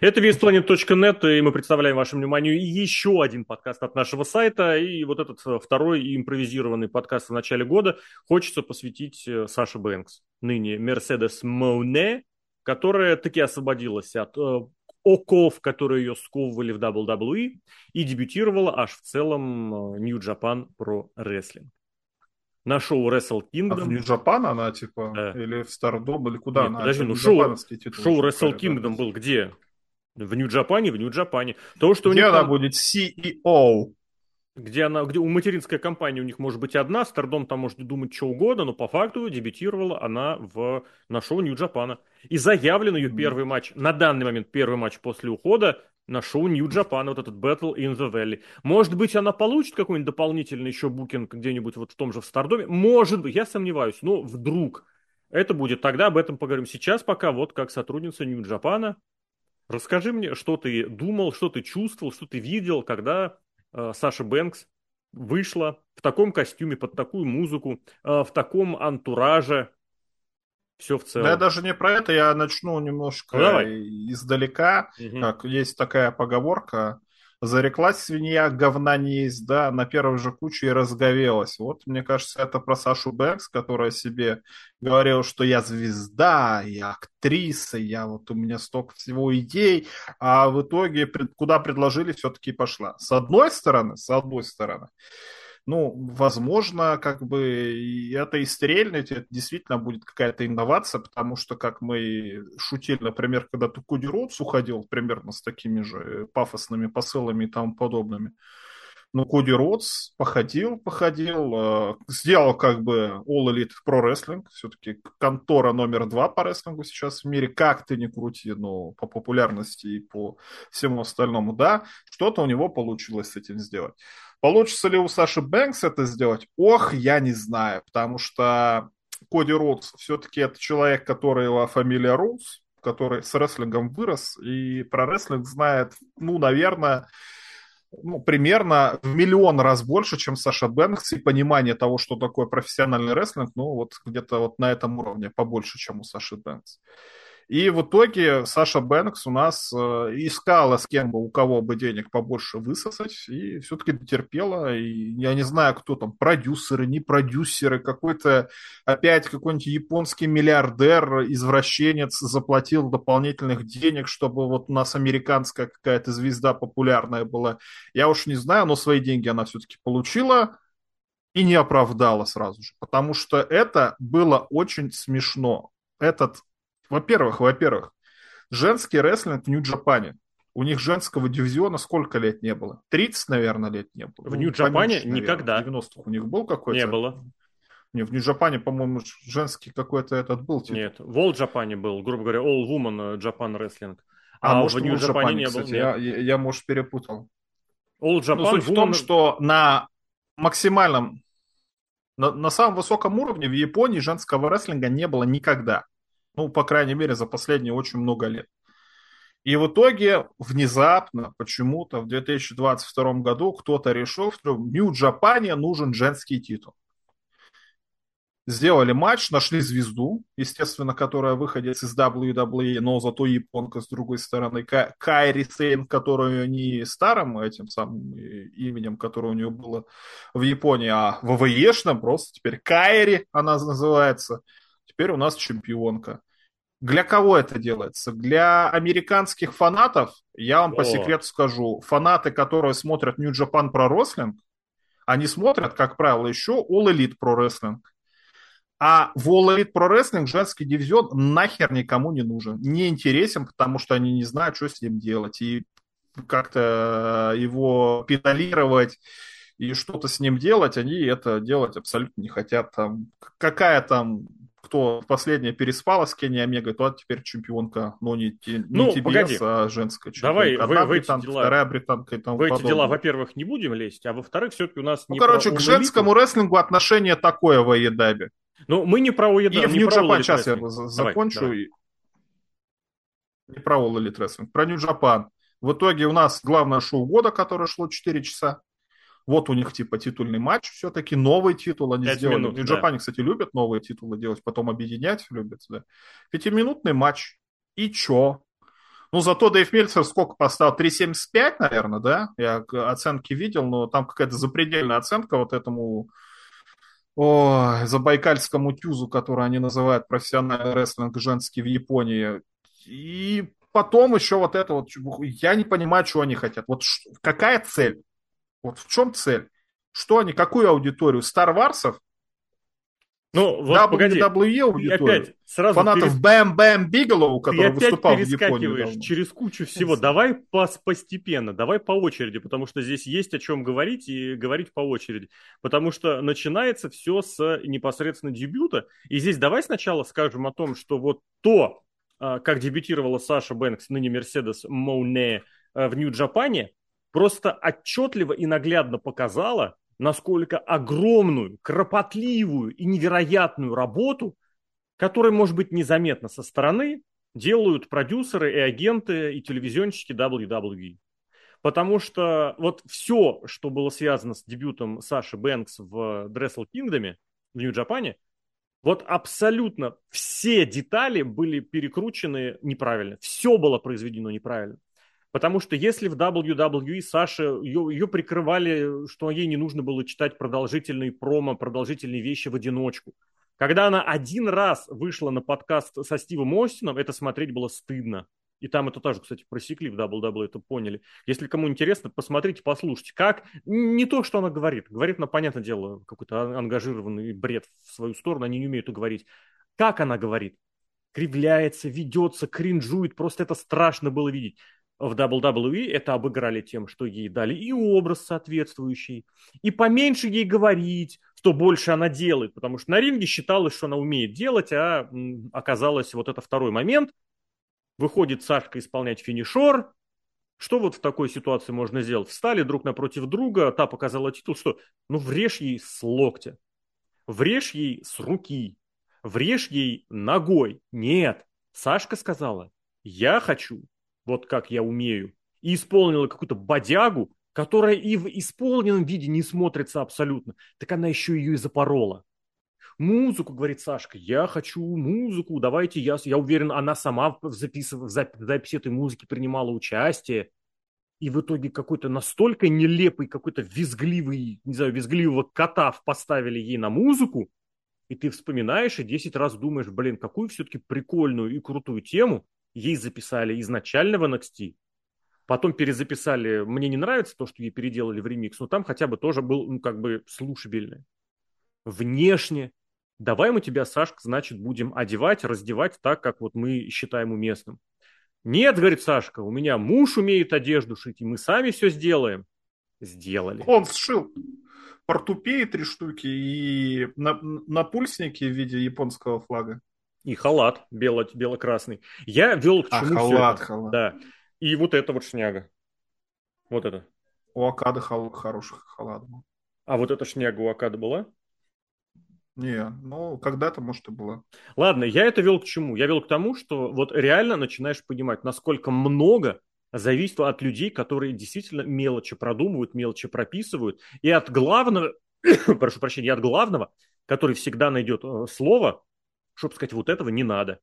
Это весьplanet.net, и мы представляем вашему вниманию еще один подкаст от нашего сайта. И вот этот э, второй импровизированный подкаст в начале года хочется посвятить э, Саше Бэнкс, ныне Мерседес Моне, которая таки освободилась от э, оков, которые ее сковывали в WWE, и дебютировала аж в целом New Japan Pro Wrestling на шоу Wrestle Kingdom. А в Нью-Джапан она, типа, да. или в Стардом, или куда Нет, она? подожди, ну шоу, шоу Wrestle Kingdom был где? В Нью-Джапане, в Нью-Джапане. То, что где она там... будет CEO? Где она, где у материнской компании у них может быть одна, Стардом там может думать что угодно, но по факту дебютировала она в, на шоу Нью-Джапана. И заявлен ее первый матч, на данный момент первый матч после ухода, на шоу Japan, вот этот Battle in the Valley. Может быть, она получит какой-нибудь дополнительный еще букинг где-нибудь вот в том же в Стардоме? Может быть, я сомневаюсь, но вдруг. Это будет тогда, об этом поговорим сейчас, пока вот как сотрудница Japan. Расскажи мне, что ты думал, что ты чувствовал, что ты видел, когда э, Саша Бэнкс вышла в таком костюме, под такую музыку, э, в таком антураже, все в целом. Да, я даже не про это, я начну немножко ну, Давай. издалека. Угу. Как есть такая поговорка, зареклась свинья, говна не есть, да, на первой же куче и разговелась. Вот, мне кажется, это про Сашу Бэнкс, которая себе говорила, что я звезда, я актриса, я вот у меня столько всего идей, а в итоге куда предложили, все-таки пошла. С одной стороны, с одной стороны, ну, возможно, как бы это и стрельнуть, это действительно будет какая-то инновация, потому что, как мы шутили, например, когда Тукуди Роудс уходил примерно с такими же пафосными посылами и тому подобными, ну, Коди Ротс походил, походил, э, сделал как бы All Elite Pro Wrestling, все-таки контора номер два по рестлингу сейчас в мире, как ты не крути, но по популярности и по всему остальному, да, что-то у него получилось с этим сделать. Получится ли у Саши Бэнкс это сделать? Ох, я не знаю, потому что Коди Роудс все-таки это человек, который его фамилия Роудс, который с рестлингом вырос и про рестлинг знает, ну, наверное, ну, примерно в миллион раз больше, чем Саша Бэнкс, и понимание того, что такое профессиональный рестлинг, ну, вот где-то вот на этом уровне побольше, чем у Саши Бэнкс. И в итоге Саша Бэнкс у нас э, искала с кем бы, у кого бы денег побольше высосать, и все-таки дотерпела. И я не знаю, кто там, продюсеры, не продюсеры, какой-то опять какой-нибудь японский миллиардер, извращенец заплатил дополнительных денег, чтобы вот у нас американская какая-то звезда популярная была. Я уж не знаю, но свои деньги она все-таки получила и не оправдала сразу же, потому что это было очень смешно. Этот во-первых, во-первых, женский рестлинг в Нью-Джапане. У них женского дивизиона сколько лет не было? 30, наверное, лет не было. В Нью-Джапане ну, никогда. В 90-х у них был какой-то? Не было. Не, в Нью-Джапане, по-моему, женский какой-то этот был. Типа. Нет, в All Джапане был, грубо говоря, All Woman Japan Wrestling. А, а может, в Нью-Джапане не был. Я, я, я, может, перепутал. All Japan, ну, суть Woman... в том, что на максимальном, на, на самом высоком уровне в Японии женского рестлинга не было никогда. Ну, по крайней мере, за последние очень много лет. И в итоге внезапно, почему-то в 2022 году кто-то решил, что в Нью-Джапане нужен женский титул. Сделали матч, нашли звезду, естественно, которая выходит из WWE, но зато японка с другой стороны. Кайри Сейн, которую не старым этим самым именем, которое у нее было в Японии, а ВВЕшным просто теперь Кайри она называется – Теперь у нас чемпионка. Для кого это делается? Для американских фанатов, я вам О. по секрету скажу, фанаты, которые смотрят New Japan Pro Wrestling, они смотрят, как правило, еще All Elite Pro Wrestling. А в All Elite Pro Wrestling женский дивизион нахер никому не нужен. Не интересен, потому что они не знают, что с ним делать. И как-то его педалировать и что-то с ним делать, они это делать абсолютно не хотят. Там, какая там кто последняя переспала с Кенни Омегой, то теперь чемпионка, но не, не ну, TBS, погоди. а женская чемпионка. Давай, Одна в, британка, дела, вторая британка и тому В эти дела, во-первых, не будем лезть, а во-вторых, все-таки у нас ну, не короче, к женскому рестлингу отношение такое в Аедабе. Ну, мы не про Аедабе. И в Нью-Джапан, сейчас я закончу. Давай, давай. Не про All Elite Wrestling, про Нью-Джапан. В итоге у нас главное шоу года, которое шло 4 часа. Вот у них типа титульный матч все-таки, новый титул они сделали. Минут, в Джапане, да. кстати, любят новые титулы делать, потом объединять любят. Да. Пятиминутный матч. И чё? Ну, зато Дэйв Мельцер сколько поставил? 3,75, наверное, да? Я оценки видел, но там какая-то запредельная оценка вот этому о, забайкальскому тюзу, который они называют профессиональный рестлинг женский в Японии. И потом еще вот это вот, я не понимаю, что они хотят. Вот какая цель? Вот в чем цель? Что они, какую аудиторию? Star Wars'ов? Ну, вот WWE погоди. аудиторию. Опять сразу Фанатов перес... Бэм Бэм Биглоу, который Ты выступал в Японии. через кучу всего. Давай постепенно, давай по очереди, потому что здесь есть о чем говорить и говорить по очереди. Потому что начинается все с непосредственно дебюта. И здесь давай сначала скажем о том, что вот то, а, как дебютировала Саша Бэнкс, ныне Мерседес Моуне а, в Нью-Джапане, просто отчетливо и наглядно показала, насколько огромную, кропотливую и невероятную работу, которая может быть незаметна со стороны, делают продюсеры и агенты и телевизионщики WWE. Потому что вот все, что было связано с дебютом Саши Бэнкс в Wrestle Kingdom в Нью-Джапане, вот абсолютно все детали были перекручены неправильно. Все было произведено неправильно. Потому что если в WWE Саша, ее, ее прикрывали, что ей не нужно было читать продолжительные промо, продолжительные вещи в одиночку. Когда она один раз вышла на подкаст со Стивом Остином, это смотреть было стыдно. И там это тоже, кстати, просекли в WWE, это поняли. Если кому интересно, посмотрите, послушайте. Как? Не то, что она говорит. Говорит, на понятное дело, какой-то ангажированный бред в свою сторону, они не умеют говорить. Как она говорит? Кривляется, ведется, кринжует, просто это страшно было видеть в WWE это обыграли тем, что ей дали и образ соответствующий, и поменьше ей говорить, что больше она делает, потому что на ринге считалось, что она умеет делать, а оказалось вот это второй момент. Выходит Сашка исполнять финишор, что вот в такой ситуации можно сделать? Встали друг напротив друга, та показала титул, что ну врежь ей с локтя, врежь ей с руки, врежь ей ногой. Нет, Сашка сказала, я хочу вот как я умею, и исполнила какую-то бодягу, которая и в исполненном виде не смотрится абсолютно, так она еще ее и запорола. Музыку, говорит Сашка, я хочу музыку, давайте я, я уверен, она сама в, запис, в записи этой музыки принимала участие. И в итоге какой-то настолько нелепый, какой-то визгливый, не знаю, визгливого кота поставили ей на музыку, и ты вспоминаешь и 10 раз думаешь, блин, какую все-таки прикольную и крутую тему ей записали изначально в NXT, потом перезаписали. Мне не нравится то, что ей переделали в ремикс, но там хотя бы тоже был, ну, как бы слушабельный. Внешне. Давай мы тебя, Сашка, значит, будем одевать, раздевать так, как вот мы считаем уместным. Нет, говорит Сашка, у меня муж умеет одежду шить, и мы сами все сделаем. Сделали. Он сшил портупеи три штуки и на, на пульснике в виде японского флага. И халат бело, бело-красный. Я вел к а, чему а, халат, это. халат. Да. И вот это вот шняга. Вот это. У Акады хал, хороший халат был. А вот эта шняга у Акады была? Не, ну, когда-то, может, и была. Ладно, я это вел к чему? Я вел к тому, что вот реально начинаешь понимать, насколько много зависит от людей, которые действительно мелочи продумывают, мелочи прописывают, и от главного, прошу прощения, от главного, который всегда найдет э, слово, чтобы сказать, вот этого не надо.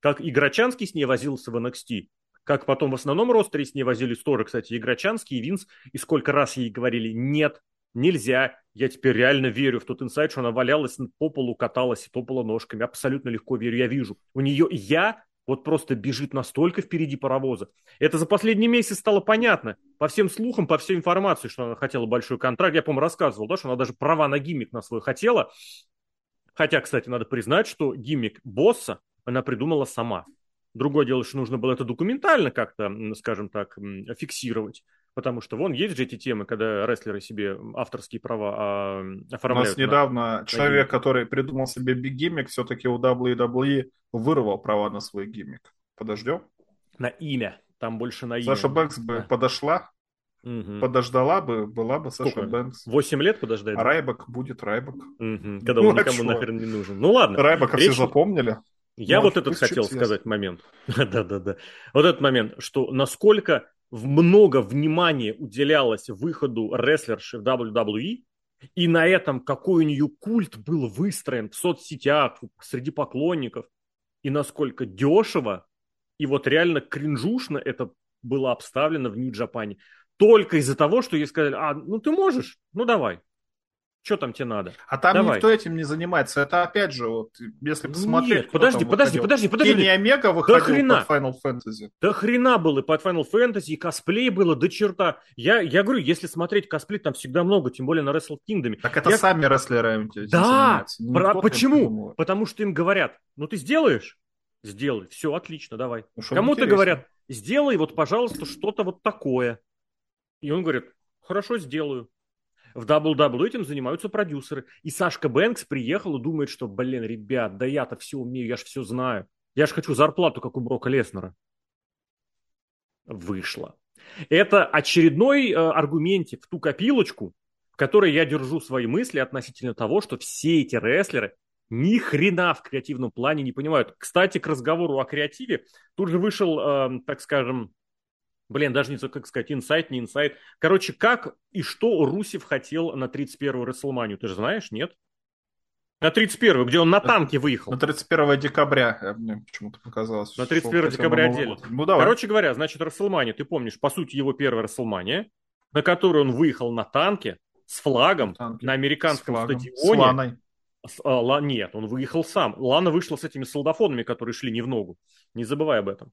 Как Играчанский с ней возился в NXT, как потом в основном ростере с ней возились тоже, кстати, Играчанский и Винс, и сколько раз ей говорили, нет, нельзя, я теперь реально верю в тот инсайт, что она валялась по полу, каталась и топала ножками, абсолютно легко верю, я вижу. У нее я вот просто бежит настолько впереди паровоза. Это за последний месяц стало понятно. По всем слухам, по всей информации, что она хотела большой контракт. Я, по-моему, рассказывал, да, что она даже права на гиммик на свой хотела. Хотя, кстати, надо признать, что гиммик босса она придумала сама. Другое дело, что нужно было это документально как-то, скажем так, фиксировать. Потому что вон есть же эти темы, когда рестлеры себе авторские права а, оформляют. У нас недавно на, человек, на который придумал себе гиммик, все-таки у WWE вырвал права на свой гиммик. Подождем? На имя. Там больше на имя. Саша Бэнкс бы да. подошла, Угу. Подождала бы, была бы Саша Сколько? Бэнкс. Восемь лет подождать? А Райбок будет Райбок. Угу. Когда ну, он а никому нахрен не нужен. Ну ладно. Райбока Речь... все запомнили. Я Может, вот этот хотел сказать момент. Да-да-да. Вот этот момент, что насколько много внимания уделялось выходу рестлерши в WWE, и на этом какой у нее культ был выстроен в соцсетях, среди поклонников, и насколько дешево И вот реально кринжушно это было обставлено в Нью-Джапане. Только из-за того, что ей сказали, а, ну ты можешь, ну давай. Что там тебе надо? А там Давай. никто этим не занимается. Это опять же, вот, если посмотреть... Нет, подожди, подожди, подожди, подожди. Кенни Омега выходил да хрена. под Final Fantasy. Да хрена было под Final Fantasy, и косплей было до черта. Я, я говорю, если смотреть косплей, там всегда много, тем более на Wrestle Kingdom. Так это я... сами рестлеры этим Да, про... почему? Потому что им говорят, ну ты сделаешь? Сделай. Все, отлично, давай. Ну, Кому-то говорят, сделай вот, пожалуйста, что-то вот такое. И он говорит, хорошо, сделаю. В WWE этим занимаются продюсеры. И Сашка Бэнкс приехал и думает, что, блин, ребят, да я-то все умею, я же все знаю. Я же хочу зарплату, как у Брока Леснера. Вышло. Это очередной э, аргументик в ту копилочку, в которой я держу свои мысли относительно того, что все эти рестлеры ни хрена в креативном плане не понимают. Кстати, к разговору о креативе, тут же вышел, э, так скажем, Блин, даже не знаю, как сказать, инсайт, не инсайт. Короче, как и что Русев хотел на 31-ю Расселманию, ты же знаешь, нет? На 31 где он на танке выехал. На 31 декабря, мне почему-то показалось. На 31 декабря отдельно. Ну, давай. Короче говоря, значит, Расселмания, ты помнишь, по сути, его первая Расселмания, на которую он выехал на танке с флагом на, на американском с флагом. стадионе. С Ланой. С, а, ла, нет, он выехал сам. Лана вышла с этими солдафонами, которые шли не в ногу. Не забывай об этом.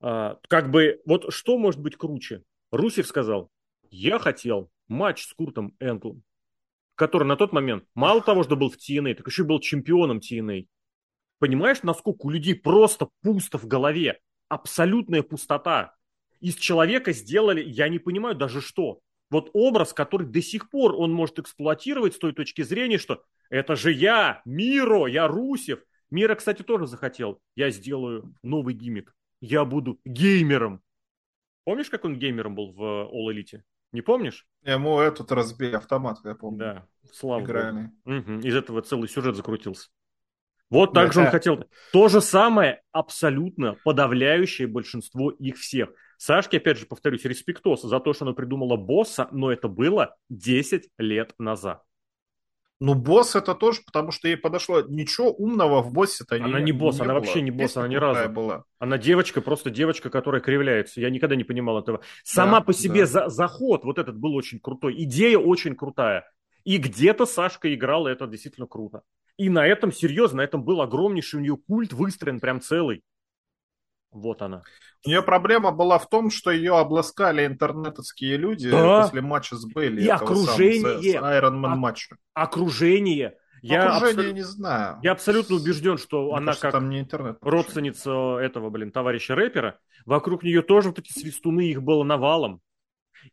А, как бы, вот что может быть круче? Русев сказал, я хотел матч с Куртом Энглом, который на тот момент мало того, что был в TNA, так еще и был чемпионом TNA. Понимаешь, насколько у людей просто пусто в голове? Абсолютная пустота. Из человека сделали, я не понимаю даже что. Вот образ, который до сих пор он может эксплуатировать с той точки зрения, что это же я, Миро, я Русев. Мира, кстати, тоже захотел. Я сделаю новый гиммик я буду геймером. Помнишь, как он геймером был в All Elite? Не помнишь? Ему этот разбили автомат, я помню. Да, слава Игральный. Угу. Из этого целый сюжет закрутился. Вот так да. же он хотел. То же самое абсолютно подавляющее большинство их всех. Сашке, опять же, повторюсь, респектос за то, что она придумала босса, но это было 10 лет назад. Ну, босс это тоже, потому что ей подошло. Ничего умного в боссе-то Она не босс, не она было. вообще не босс, Песня она ни разу. Была. Она девочка, просто девочка, которая кривляется. Я никогда не понимал этого. Сама да, по себе да. за, заход вот этот был очень крутой. Идея очень крутая. И где-то Сашка играла, это действительно круто. И на этом, серьезно, на этом был огромнейший у нее культ выстроен, прям целый. Вот она. У нее проблема была в том, что ее обласкали интернетовские люди да. после матча с Бейли. И окружение. Самого, с Iron Man матча. Окружение. Я окружение абсол... не знаю. Я абсолютно убежден, что Мне она кажется, как там не интернет, родственница этого, блин, товарища рэпера, вокруг нее тоже вот эти свистуны, их было навалом.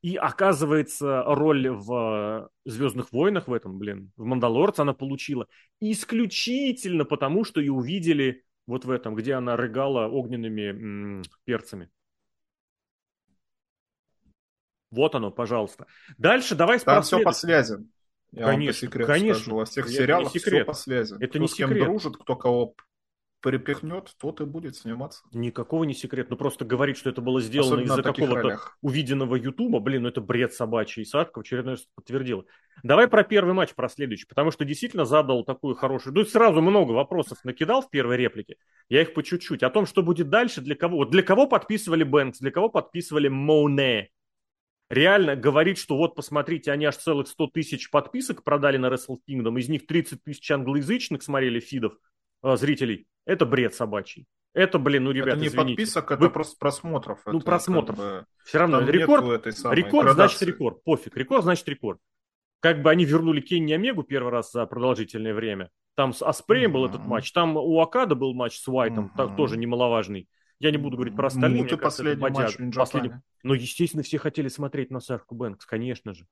И оказывается, роль в Звездных войнах в этом, блин, в Мандалорце она получила исключительно потому, что ее увидели вот в этом, где она рыгала огненными м- перцами. Вот оно, пожалуйста. Дальше давай Там все по связи. Я конечно, конечно. Скажу. Во всех сериалах все по связи. Это кто не с кем секрет. дружит, кто кого припихнет, тот и будет сниматься. Никакого не секрет. Ну просто говорить, что это было сделано из-за какого-то увиденного Ютуба, блин, ну это бред собачий. И Сашка в очередной раз подтвердил. Давай про первый матч, про следующий, потому что действительно задал такую хорошую... Ну сразу много вопросов накидал в первой реплике. Я их по чуть-чуть. О том, что будет дальше, для кого. Вот для кого подписывали Бэнкс, для кого подписывали Моне. Реально говорить, что вот посмотрите, они аж целых 100 тысяч подписок продали на Wrestle Kingdom, из них 30 тысяч англоязычных смотрели фидов, э, зрителей. Это бред собачий. Это, блин, ну, ребята, Это не извините. подписок, это Вы... просто просмотров. Ну, это просмотров. Как бы... Все равно. Рекорд, рекорд значит рекорд. Пофиг. Рекорд значит рекорд. Как бы они вернули Кенни Омегу первый раз за продолжительное время. Там с Аспреем uh-huh. был этот матч. Там у Окада был матч с Уайтом, угу. тоже немаловажный. Я не буду говорить про остальные. Муты последний кажется, матч последний... Но, естественно, все хотели смотреть на Сашку Бэнкс, конечно же.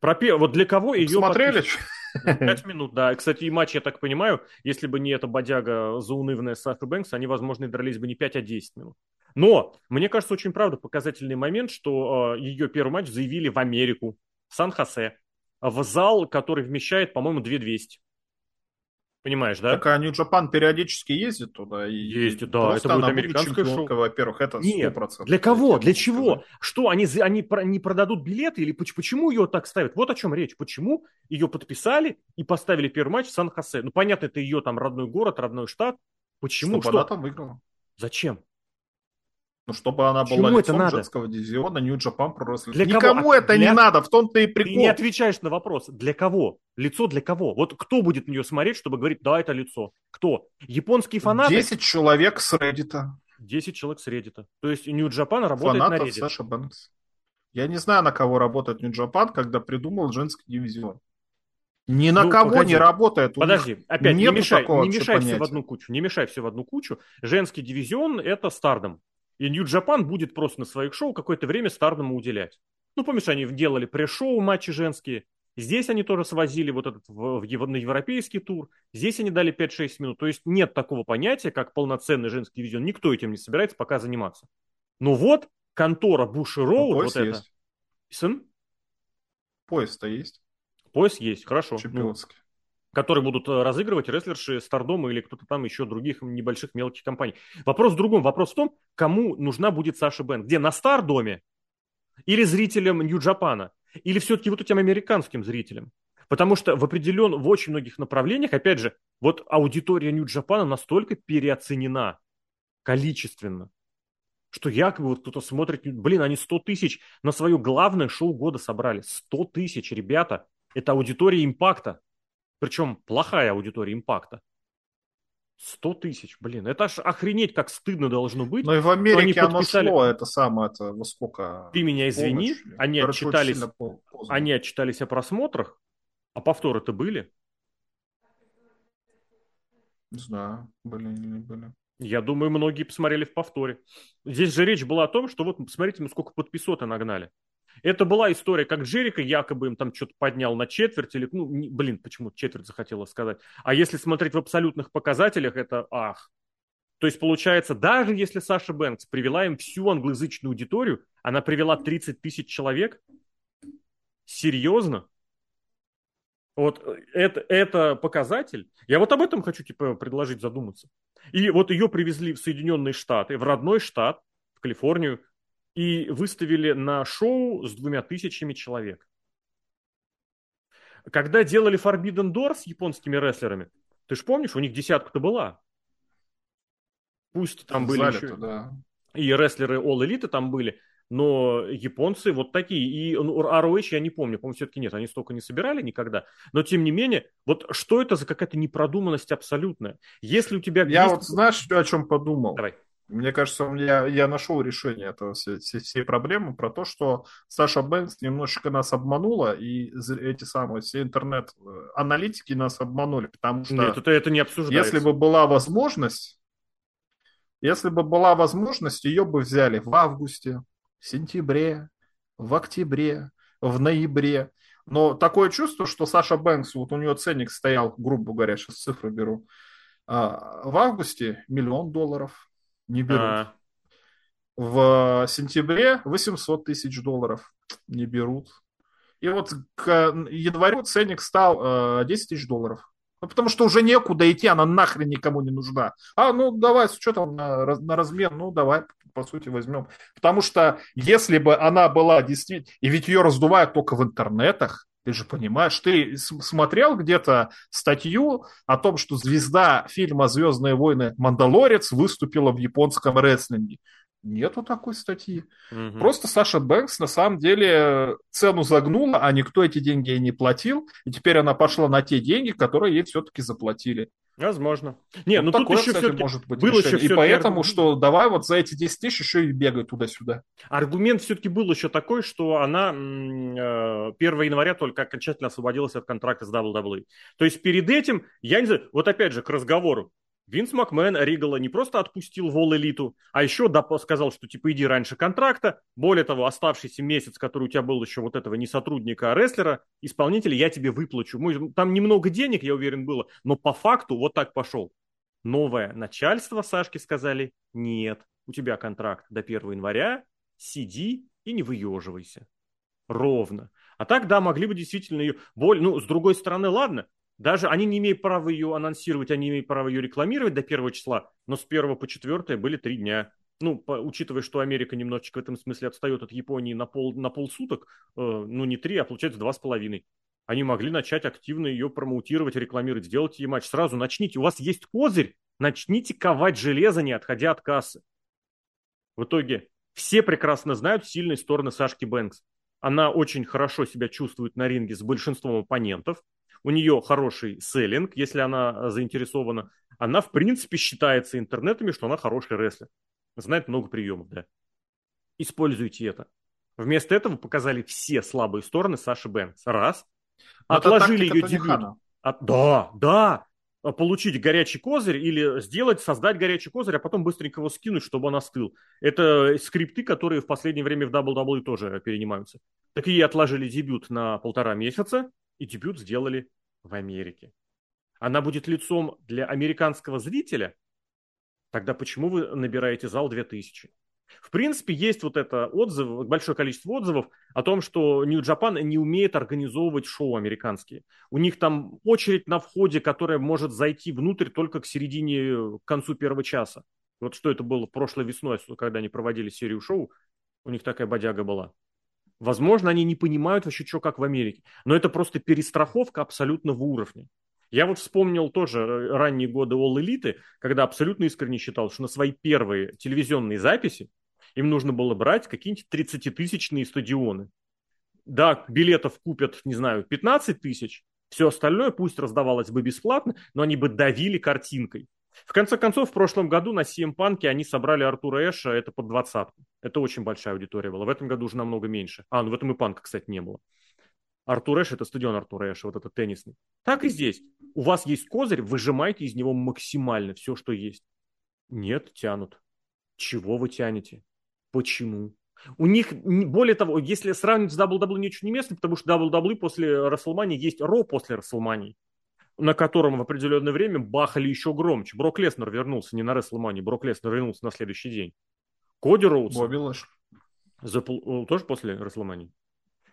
Про... Вот для кого ее... Смотрели? Подпис... Пять минут, да. Кстати, и матч, я так понимаю, если бы не эта бодяга заунывная Саша Бэнкс, они, возможно, дрались бы не 5, а 10 минут. Но, мне кажется, очень, правда, показательный момент, что э, ее первый матч заявили в Америку, в Сан-Хосе, в зал, который вмещает, по-моему, 2200. Понимаешь, да? Так а Japan периодически ездит туда. И ездит, да. Это будет американское шоу. Во-первых, это 100%. Нет, для кого? Для чего? Что, они, они не продадут билеты? Или почему ее так ставят? Вот о чем речь. Почему ее подписали и поставили первый матч в Сан-Хосе? Ну, понятно, это ее там родной город, родной штат. Почему? Чтобы Что? она там выиграла. Зачем? Ну, чтобы она Почему была это лицом надо? женского дивизиона Pro Wrestling. Для кого? Никому А это для- не надо, в том-то и Ты прикол. не отвечаешь на вопрос. Для кого? Лицо для кого? Вот кто будет на нее смотреть, чтобы говорить, да, это лицо? Кто? Японские фанаты? 10 человек с Reddit. 10 человек с Reddit. То есть Japan работает на Фанатов Reddit. Саша Бэнкс. Я не знаю, на кого работает Japan, когда придумал женский дивизион. Ни на Ну, кого погоди. не работает. Подожди, опять не мешай, не мешай все в одну кучу, не мешай все в одну кучу. Женский дивизион это Стардом. И Japan будет просто на своих шоу какое-то время Стардому уделять. Ну, помнишь, они делали пресс-шоу матчи женские. Здесь они тоже свозили вот этот в, в на европейский тур. Здесь они дали 5-6 минут. То есть нет такого понятия, как полноценный женский дивизион. Никто этим не собирается пока заниматься. Но вот контора Буши Ну, Роуд, пояс вот это. есть. Сын? Пояс-то есть. Пояс есть, хорошо. Ну, Чемпионский. Которые будут э, разыгрывать рестлерши Стардома или кто-то там еще других небольших мелких компаний. Вопрос в другом. Вопрос в том, кому нужна будет Саша Бен. Где? На Стардоме? Или зрителям Нью-Джапана? Или все-таки вот этим американским зрителям? Потому что в определен, в очень многих направлениях, опять же, вот аудитория Нью-Джапана настолько переоценена количественно, что якобы вот кто-то смотрит, блин, они 100 тысяч на свое главное шоу года собрали. 100 тысяч, ребята. Это аудитория импакта. Причем плохая аудитория импакта. 100 тысяч, блин, это аж охренеть, как стыдно должно быть. Ну и в Америке они оно подписали- шло, это самое, это во сколько? Ты меня извини, Полночь. они Короче, отчитались, они отчитались о просмотрах, а повторы-то были. Не знаю, были или не были. Я думаю, многие посмотрели в повторе. Здесь же речь была о том, что вот посмотрите, мы сколько подписоты нагнали. Это была история, как Джерика якобы им там что-то поднял на четверть, или, ну, не- блин, почему четверть захотела сказать. А если смотреть в абсолютных показателях, это ах. То есть, получается, даже если Саша Бэнкс привела им всю англоязычную аудиторию, она привела 30 тысяч человек, серьезно? Вот э, это, это показатель. Я вот об этом хочу типа предложить задуматься. И вот ее привезли в Соединенные Штаты, в родной штат, в Калифорнию, и выставили на шоу с двумя тысячами человек. Когда делали Forbidden Door с японскими рестлерами, ты же помнишь, у них десятка-то была. Пусть там были еще да. и рестлеры All Elite там были, но японцы вот такие. И ну, ROH я не помню, по-моему, все-таки нет, они столько не собирали никогда. Но тем не менее, вот что это за какая-то непродуманность абсолютная? Если у тебя Я есть- вот, знаешь, о чем подумал? Давай. Мне кажется, меня, я нашел решение этого всей, всей, проблемы про то, что Саша Бэнкс немножечко нас обманула, и эти самые все интернет-аналитики нас обманули, потому что Нет, это, это не обсуждается. если бы была возможность, если бы была возможность, ее бы взяли в августе, в сентябре, в октябре, в ноябре. Но такое чувство, что Саша Бэнкс, вот у нее ценник стоял, грубо говоря, сейчас цифры беру, а, в августе миллион долларов не берут. А, В сентябре 800 тысяч долларов не берут. И вот к январю ценник стал э, 10 тысяч долларов. Ну, потому что уже некуда идти, она нахрен никому не нужна. А, ну давай, с учетом на, на размер, ну давай, по сути, возьмем. Потому что если бы она была действительно... И ведь ее раздувают только в интернетах, ты же понимаешь, ты смотрел где-то статью о том, что звезда фильма «Звездные войны» Мандалорец выступила в японском рестлинге. Нету такой статьи. мгм. Просто Саша Бэнкс на самом деле цену загнула, а никто эти деньги ей не платил. И теперь она пошла на те деньги, которые ей все-таки заплатили. Возможно. Не, Вот ну тут такое, еще кстати, может быть было решение. еще И поэтому, аргумент. что давай вот за эти 10 тысяч еще и бегай туда-сюда. Аргумент все-таки был еще такой, что она м, э, 1 января только окончательно освободилась от контракта с WWE. То есть перед этим, я не знаю, вот опять же к разговору. Винс Макмен Ригала не просто отпустил в All Элиту, а еще сказал, что типа иди раньше контракта. Более того, оставшийся месяц, который у тебя был еще вот этого не сотрудника, а рестлера, исполнителя, я тебе выплачу. Там немного денег, я уверен, было, но по факту вот так пошел. Новое начальство Сашке сказали, нет, у тебя контракт до 1 января, сиди и не выеживайся. Ровно. А так, да, могли бы действительно ее... Боль... Ну, с другой стороны, ладно, даже они не имеют права ее анонсировать, они имеют право ее рекламировать до первого числа, но с 1 по 4 были три дня. Ну, по- учитывая, что Америка немножечко в этом смысле отстает от Японии на, пол, на полсуток, э, ну, не три, а получается два с половиной. Они могли начать активно ее промоутировать, рекламировать, сделать ей матч. Сразу начните, у вас есть козырь, Начните ковать железо, не отходя от кассы. В итоге все прекрасно знают сильные стороны Сашки Бэнкс. Она очень хорошо себя чувствует на ринге с большинством оппонентов. У нее хороший селлинг, если она заинтересована. Она, в принципе, считается интернетами, что она хороший рестлер. Знает много приемов, да. Используйте это. Вместо этого показали все слабые стороны Саши Бэнкс. Раз. Но Отложили ее дебют. От... Да, да. А получить горячий козырь или сделать, создать горячий козырь, а потом быстренько его скинуть, чтобы он остыл. Это скрипты, которые в последнее время в WWE тоже перенимаются. Такие отложили дебют на полтора месяца, и дебют сделали в Америке. Она будет лицом для американского зрителя? Тогда почему вы набираете зал 2000? В принципе, есть вот это отзыв, большое количество отзывов о том, что Japan не умеет организовывать шоу американские. У них там очередь на входе, которая может зайти внутрь только к середине, к концу первого часа. Вот что это было прошлой весной, когда они проводили серию шоу, у них такая бодяга была. Возможно, они не понимают вообще, что как в Америке. Но это просто перестраховка абсолютного уровня. Я вот вспомнил тоже э, ранние годы All Elite, когда абсолютно искренне считал, что на свои первые телевизионные записи им нужно было брать какие-нибудь 30-тысячные стадионы. Да, билетов купят, не знаю, 15 тысяч, все остальное пусть раздавалось бы бесплатно, но они бы давили картинкой. В конце концов, в прошлом году на CM Punk они собрали Артура Эша, это под двадцатку. Это очень большая аудитория была. В этом году уже намного меньше. А, ну в этом и Панка, кстати, не было. Артур Эш – это стадион Артур Эша, вот этот теннисный. Так и здесь. У вас есть козырь, выжимайте из него максимально все, что есть. Нет, тянут. Чего вы тянете? Почему? У них, более того, если сравнивать с WWE, ничего не местно, потому что WWE после Расселмании есть Ро после Расселмании, на котором в определенное время бахали еще громче. Брок Леснер вернулся не на Расселмании, Брок Леснер вернулся на следующий день. Коди Роудс. Бобби Лэш. Запл... Тоже после Расселмании?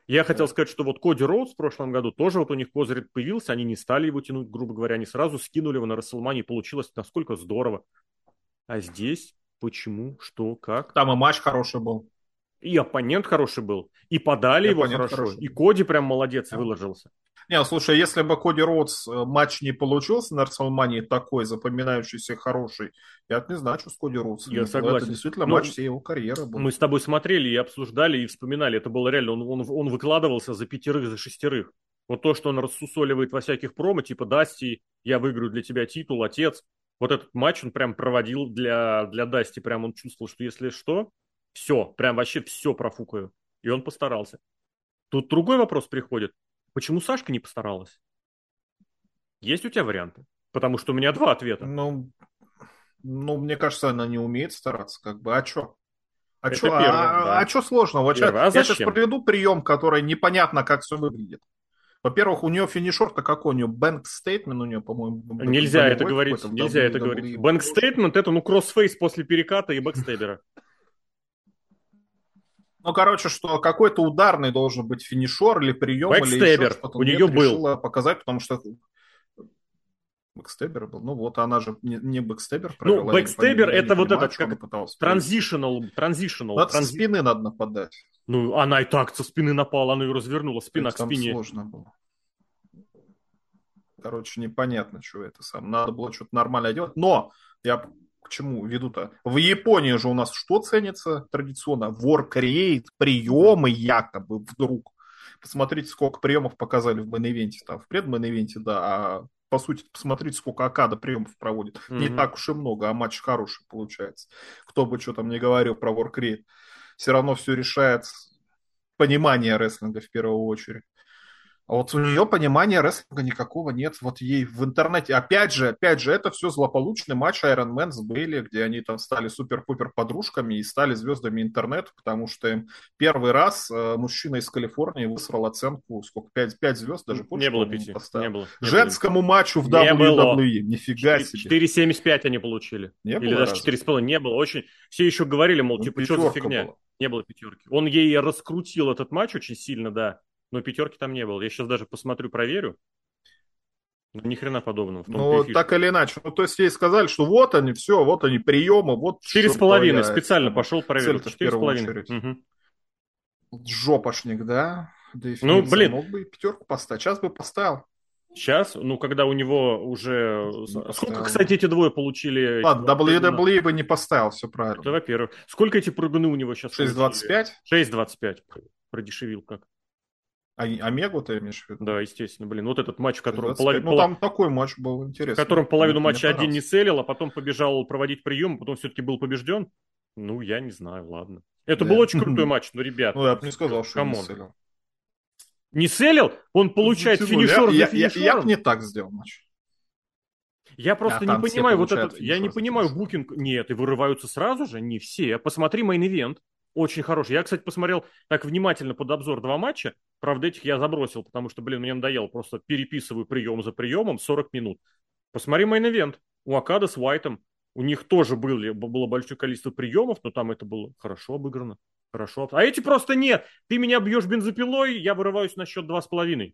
Я хотел сказать, что вот Коди Роудс в прошлом году тоже вот у них козырь появился, они не стали его тянуть, грубо говоря, они сразу скинули его на Расселмане, получилось насколько здорово. А здесь почему, что, как? Там и матч хороший был. И оппонент хороший был, и подали и его хорошо, хороший. и Коди прям молодец, да. выложился. Не, слушай, если бы Коди Роудс э, матч не получился на Расселмании такой, запоминающийся, хороший, я не знаю, что с Коди Роудс. Я согласен. Это действительно Но матч всей его карьеры был. Мы с тобой смотрели и обсуждали, и вспоминали. Это было реально, он, он, он выкладывался за пятерых, за шестерых. Вот то, что он рассусоливает во всяких промо, типа Дасти, я выиграю для тебя титул, отец. Вот этот матч он прям проводил для, для Дасти. Прям он чувствовал, что если что, все, прям вообще все профукаю. И он постарался. Тут другой вопрос приходит. Почему Сашка не постаралась? Есть у тебя варианты? Потому что у меня два ответа. Ну, ну мне кажется, она не умеет стараться. Как бы, а что? А что а, да. а, а сложного? Вот а я сейчас приведу прием, который непонятно, как все выглядит. Во-первых, у нее финишер-то какой у нее? Бэнк стейтмент у нее, по-моему. Нельзя это говорить, нельзя это говорить. Бэнк стейтмент это ну кроссфейс после переката и бэкстебера. Ну, короче, что какой-то ударный должен быть финишер или прием, Бэкстебер. или еще что-то. У нее был. показать, потому что Бэкстебер был. Ну вот, она же не, не бэкстебер провела. Ну, бэкстебер это вот этот, как транзишнл, транзишнл. Надо со спины надо нападать. Ну, она и так со спины напала, она ее развернула, спина к спине. сложно было. Короче, непонятно, что это сам. Надо было что-то нормально делать. Но я к чему веду-то? В Японии же у нас что ценится традиционно? Work приемы якобы вдруг. Посмотрите, сколько приемов показали в main event е. Там, в пред- main event е, да, а по сути, посмотрите, сколько Окада приемов проводит. Mm-hmm. Не так уж и много, а матч хороший получается. Кто бы что там не говорил про Work Все равно все решает понимание рестлинга в первую очередь. А вот у нее понимания рестлинга никакого нет. Вот ей в интернете, опять же, опять же, это все злополучный матч Iron Man с Бейли, где они там стали супер-пупер подружками и стали звездами интернета, потому что им первый раз э, мужчина из Калифорнии высрал оценку, сколько, 5, 5 звезд, даже больше. Не было пяти, не было. Не Женскому было. матчу в WWE, не было. нифига 4, себе. 4,75 они получили. Не Или даже 4,5, не было. Очень... Все еще говорили, мол, ну, типа, что за фигня? Была. Не было пятерки. Он ей раскрутил этот матч очень сильно, да но пятерки там не было. Я сейчас даже посмотрю, проверю. Ну, ни хрена подобного. Ну, так или иначе. Ну, то есть ей сказали, что вот они, все, вот они, приемы, вот... Четыре с половиной, специально пошел проверил. Четыре с половиной. Угу. Жопошник, да? Да ну, блин. Мог бы и пятерку поставить. Сейчас бы поставил. Сейчас, ну, когда у него уже... Не Сколько, кстати, эти двое получили? Ладно, WWE бы не поставил, все правильно. Это во-первых. Сколько эти прыгуны у него сейчас? 6.25? 6.25. Продешевил как. А, Омегу ты имеешь в виду? Да, естественно, блин. Вот этот матч, в котором половину... Ну, там такой матч был интересный. В котором половину матча один не целил, а потом побежал проводить прием, потом все-таки был побежден. Ну, я не знаю, ладно. Это да. был очень крутой матч, но, ребят... Ну, я бы не сказал, что come on. не целил. Не целил? Он получает ну, финишер я, я, я, я бы не так сделал матч. Я просто а не понимаю вот этот... Я не понимаю букинг... Нет, и вырываются сразу же? Не все. Посмотри main event. Очень хороший. Я, кстати, посмотрел так внимательно под обзор два матча. Правда, этих я забросил, потому что, блин, мне надоело. Просто переписываю прием за приемом 40 минут. Посмотри main event. У Окада с Уайтом. У них тоже были, было большое количество приемов, но там это было хорошо обыграно. Хорошо. А эти просто нет. Ты меня бьешь бензопилой, я вырываюсь на счет 2,5.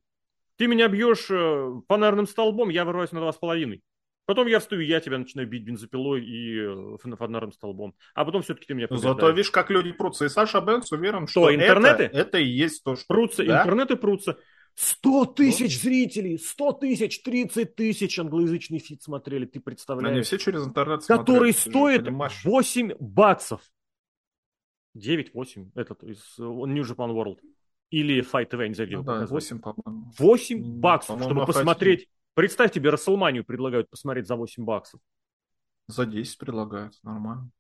Ты меня бьешь э, фонарным столбом, я вырываюсь на 2,5. Потом я встаю, я тебя начинаю бить бензопилой и э, фонарным столбом. А потом все-таки ты меня побеждаешь. Зато видишь, как люди прутся. И Саша Бэнкс уверен, что, что интернеты? Это, это и есть то, что... Прутся, да? интернеты прутся. 100 тысяч зрителей, 100 тысяч, 30 тысяч англоязычный feed смотрели, ты представляешь? Они все через интернет Который стоит 8 баксов. 9-8, этот из э, New Japan World. Или Fight Event, не ну, да, 8, по-моему. 8 баксов, по чтобы посмотреть. Представь тебе, Расселманию предлагают посмотреть за 8 баксов. За 10 предлагают, нормально.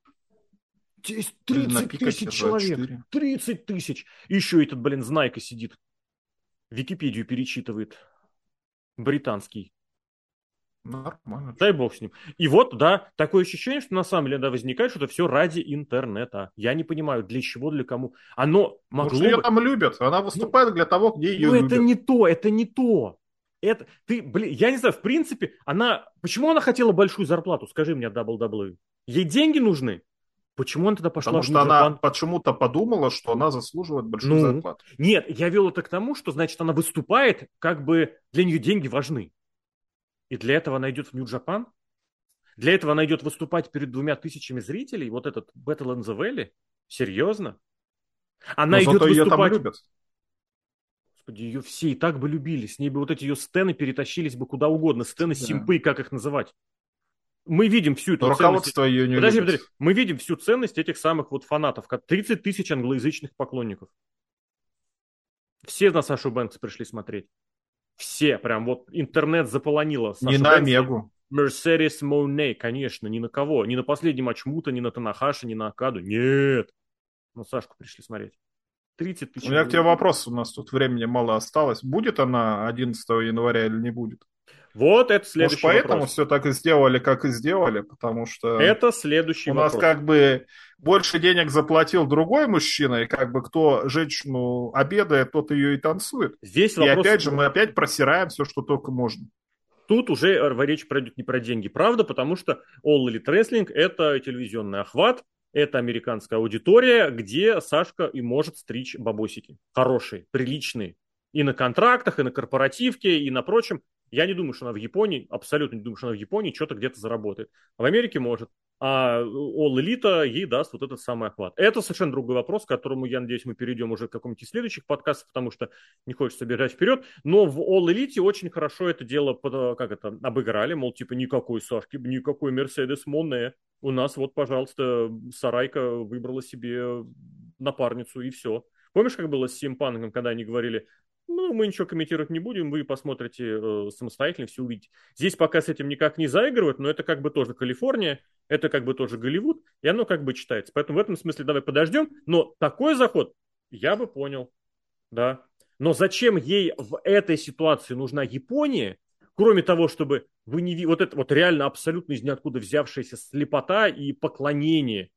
Здесь 30 тысяч человек. 30 тысяч. Еще этот, блин, Знайка сидит. Википедию перечитывает. Британский. Нормально. Дай бог с ним. И вот, да, такое ощущение, что на самом деле да, возникает, что это все ради интернета. Я не понимаю, для чего, для кому. Оно могло Потому что ее там любят. Она выступает ну, для того, где ее ну, любят. это не то, это не то. Это, ты, блин, я не знаю, в принципе, она, почему она хотела большую зарплату, скажи мне, WWE? Ей деньги нужны? Почему она тогда пошла Потому что она почему-то подумала, что она заслуживает большую ну, зарплату. Нет, я вел это к тому, что, значит, она выступает, как бы для нее деньги важны. И для этого она идет в Нью-Джапан? Для этого она идет выступать перед двумя тысячами зрителей? Вот этот Battle in the Valley? Серьезно? Она Но идет выступать... Ее там любят. Господи, ее все и так бы любили. С ней бы вот эти ее стены перетащились бы куда угодно. Стены да. симпы, как их называть. Мы видим всю эту руководство ценность. ее не подожди, подожди. Мы видим всю ценность этих самых вот фанатов. как 30 тысяч англоязычных поклонников. Все на Сашу Бэнкс пришли смотреть. Все, прям вот интернет заполонило. Саша не на Омегу. Мерседес Моуней, конечно, ни на кого. Ни на последний матч Мута, ни на Танахаша, ни на Акаду. Нет. Ну, Сашку пришли смотреть. 30 тысяч. У меня к тебе вопрос, у нас тут времени мало осталось. Будет она 11 января или не будет? Вот это следующий Может, поэтому вопрос. все так и сделали, как и сделали, потому что... Это следующий у вопрос. У нас как бы больше денег заплатил другой мужчина, и как бы кто женщину обедает, тот ее и танцует. Здесь и вопрос... опять же, мы опять просираем все, что только можно. Тут уже речь пройдет не про деньги, правда, потому что All Elite Wrestling – это телевизионный охват, это американская аудитория, где Сашка и может стричь бабосики. Хорошие, приличные. И на контрактах, и на корпоративке, и на прочем. Я не думаю, что она в Японии, абсолютно не думаю, что она в Японии что-то где-то заработает. А в Америке может. А All Elite ей даст вот этот самый охват. Это совершенно другой вопрос, к которому, я надеюсь, мы перейдем уже к какому-нибудь из следующих подкастов, потому что не хочется бежать вперед. Но в All Elite очень хорошо это дело, как это, обыграли, мол, типа, никакой Сашки, никакой Мерседес Моне. У нас вот, пожалуйста, Сарайка выбрала себе напарницу, и все. Помнишь, как было с Симпанком, когда они говорили, ну, мы ничего комментировать не будем, вы посмотрите э, самостоятельно, все увидите. Здесь пока с этим никак не заигрывают, но это как бы тоже Калифорния, это как бы тоже Голливуд, и оно как бы читается. Поэтому в этом смысле давай подождем. Но такой заход я бы понял, да. Но зачем ей в этой ситуации нужна Япония, кроме того, чтобы вы не вот это вот реально абсолютно из ниоткуда взявшаяся слепота и поклонение.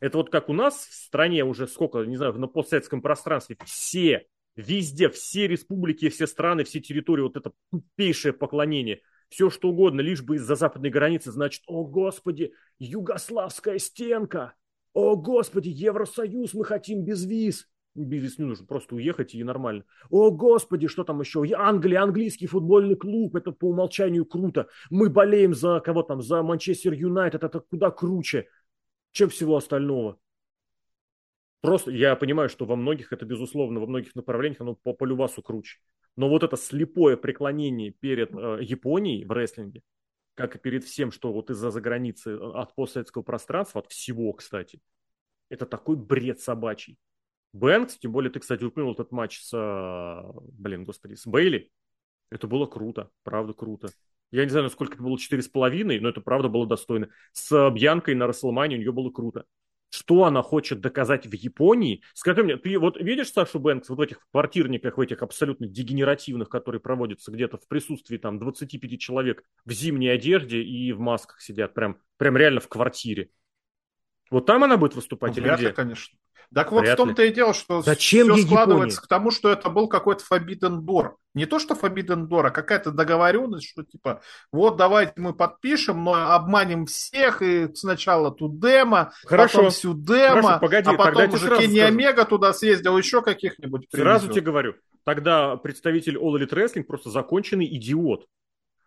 Это вот как у нас в стране уже сколько, не знаю, на постсоветском пространстве все Везде, все республики, все страны, все территории, вот это тупейшее поклонение. Все что угодно, лишь бы из-за западной границы, значит, о господи, югославская стенка, о господи, Евросоюз, мы хотим без виз. Без виз не нужно, просто уехать и нормально. О господи, что там еще? Англия, английский футбольный клуб, это по умолчанию круто. Мы болеем за кого там, за Манчестер Юнайтед, это куда круче, чем всего остального. Просто я понимаю, что во многих это, безусловно, во многих направлениях оно по полюбасу круче. Но вот это слепое преклонение перед э, Японией в рестлинге, как и перед всем, что вот из-за заграницы, э, от постсоветского пространства, от всего, кстати, это такой бред собачий. Бэнкс, тем более ты, кстати, упомянул этот матч с, э, блин, господи, с Бейли. Это было круто, правда круто. Я не знаю, насколько это было 4,5, но это правда было достойно. С Бьянкой на Расселмане у нее было круто что она хочет доказать в Японии. Скажи мне, ты вот видишь Сашу Бэнкс вот в этих квартирниках, в этих абсолютно дегенеративных, которые проводятся где-то в присутствии там 25 человек в зимней одежде и в масках сидят, прям, прям реально в квартире. Вот там она будет выступать ну, или где? конечно. Так вот Вряд в том-то и дело, что Зачем все складывается Япония? к тому, что это был какой-то Forbidden Door. Не то, что Forbidden Door, а какая-то договоренность, что типа, вот давайте мы подпишем, но обманем всех, и сначала тут демо, Хорошо. потом всю демо, Хорошо, погоди, а потом уже Кенни Омега туда съездил, еще каких-нибудь Сразу тебе говорю, тогда представитель All Elite Wrestling просто законченный идиот.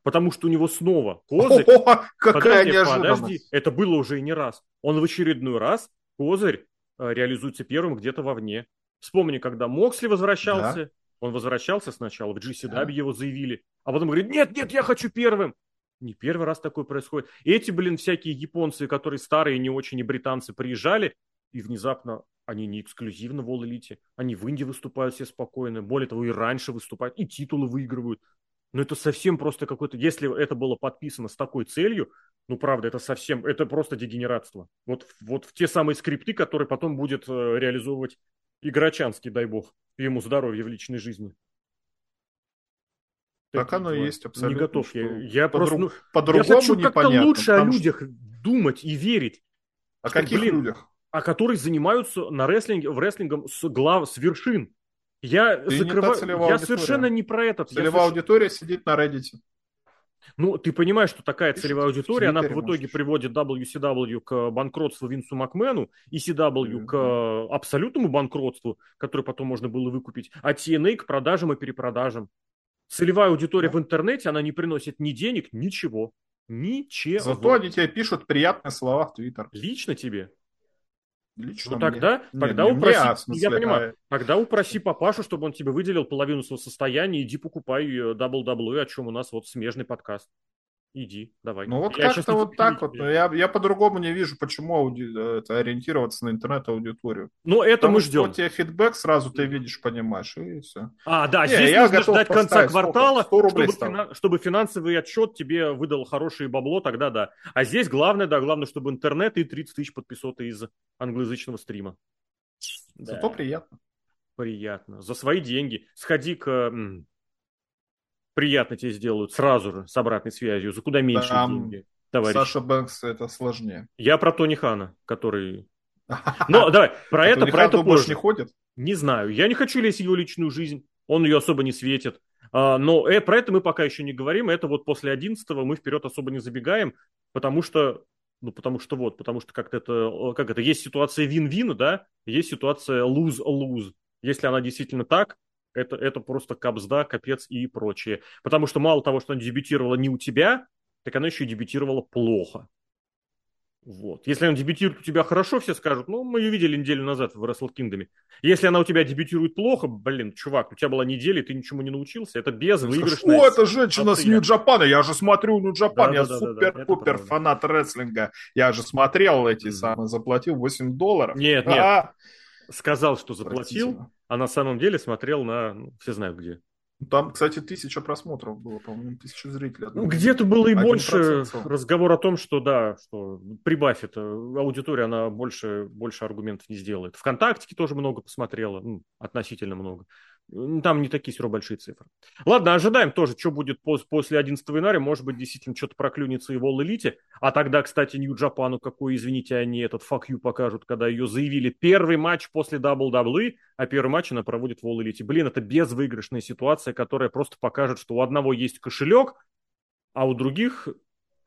Потому что у него снова козырь. О, какая подожди, неожиданность. Подожди, это было уже и не раз. Он в очередной раз козырь Э, реализуется первым где-то вовне. Вспомни, когда Моксли возвращался, да. он возвращался сначала, в GCW да. его заявили, а потом говорит, нет, нет, я хочу первым. Не первый раз такое происходит. И эти, блин, всякие японцы, которые старые, не очень и британцы приезжали, и внезапно они не эксклюзивно в All Elite, они в Индии выступают все спокойно, более того, и раньше выступают, и титулы выигрывают. Но это совсем просто какой-то... Если это было подписано с такой целью, ну, правда, это совсем... Это просто дегенератство. Вот, вот в те самые скрипты, которые потом будет э, реализовывать Играчанский, дай бог, ему здоровья в личной жизни. Так оно и есть абсолютно. Не готов я. Я по просто... Ну, по-другому я хочу как-то лучше о людях что... думать и верить. О что, каких блин, людях? О которых занимаются на рестлинге, в рестлингом с глав, с вершин. Я ты закрываю. Я аудитория. совершенно не про это. Целевая соверш... аудитория сидит на Reddit. Ну, ты понимаешь, что такая Пишите, целевая аудитория, она в итоге можешь. приводит WCW к банкротству Винсу Макмену и CW mm-hmm. к абсолютному банкротству, который потом можно было выкупить, а TNA к продажам и перепродажам. Целевая аудитория yeah. в интернете, она не приносит ни денег, ничего. Ничего. Зато они тебе пишут приятные слова в Твиттер. Лично тебе? Лично ну тогда, мне. тогда не, упроси, мне, а, смысле, я понимаю, а... тогда упроси папашу, чтобы он тебе выделил половину своего состояния, иди покупай WWE, о чем у нас вот смежный подкаст. Иди, давай. Ну вот как-то вот так вот. Я, я по-другому не вижу, почему ауди... это ориентироваться на интернет-аудиторию. Ну это Потому мы ждем. Что тебе фидбэк сразу ты видишь, понимаешь, и все. А, да, не, здесь я нужно ждать конца квартала, 100, 100 чтобы, фина... чтобы финансовый отчет тебе выдал хорошее бабло, тогда да. А здесь главное, да, главное, чтобы интернет и 30 тысяч подписоты из англоязычного стрима. Зато да. приятно. Приятно. За свои деньги. Сходи к приятно тебе сделают сразу же с обратной связью, за куда меньше Там деньги. Товарищ. Саша Бэнкс это сложнее. Я про Тони Хана, который... Ну, давай, про это, про это позже. не ходит? Не знаю. Я не хочу лезть в его личную жизнь. Он ее особо не светит. А, но э, про это мы пока еще не говорим. Это вот после 11 мы вперед особо не забегаем, потому что ну, потому что вот, потому что как-то это, как это, есть ситуация вин-вин, да, есть ситуация lose-lose. Если она действительно так, это, это просто капзда, капец и прочее. Потому что мало того, что она дебютировала не у тебя, так она еще и дебютировала плохо. Вот. Если она дебютирует у тебя хорошо, все скажут, ну, мы ее видели неделю назад в Wrestle Kingdom. Если она у тебя дебютирует плохо, блин, чувак, у тебя была неделя, и ты ничему не научился, это без выигрышной... О, это женщина с Нью-Джапана, я же смотрю Нью-Джапан, да, я да, супер-пупер да, фанат рестлинга. Я же смотрел эти самые, заплатил 8 долларов. Нет, нет. Сказал, что заплатил, а на самом деле смотрел на... Ну, все знают где. Там, кстати, тысяча просмотров было, по-моему, тысяча зрителей. Ну, где-то было и больше разговор о том, что да, что прибавь это, аудитория, она больше, больше аргументов не сделает. Вконтакте тоже много посмотрела, ну, относительно много. Там не такие все большие цифры. Ладно, ожидаем тоже, что будет после 11 января. Может быть, действительно что-то проклюнется и в All Elite. А тогда, кстати, Нью-Джапану какой, извините, они этот you покажут, когда ее заявили первый матч после WWE, а первый матч она проводит в All Elite. Блин, это безвыигрышная ситуация, которая просто покажет, что у одного есть кошелек, а у других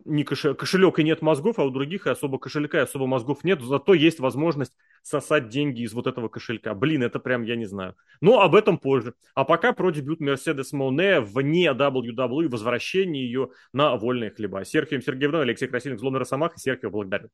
не кошелек, кошелек и нет мозгов, а у других и особо кошелька и особо мозгов нет, зато есть возможность сосать деньги из вот этого кошелька. Блин, это прям, я не знаю. Но об этом позже. А пока про дебют Мерседес Моне вне WWE, возвращение ее на вольные хлеба. Серхием Сергеевна, Алексей Красильник, Зломер Росомах и Серхиев благодарю.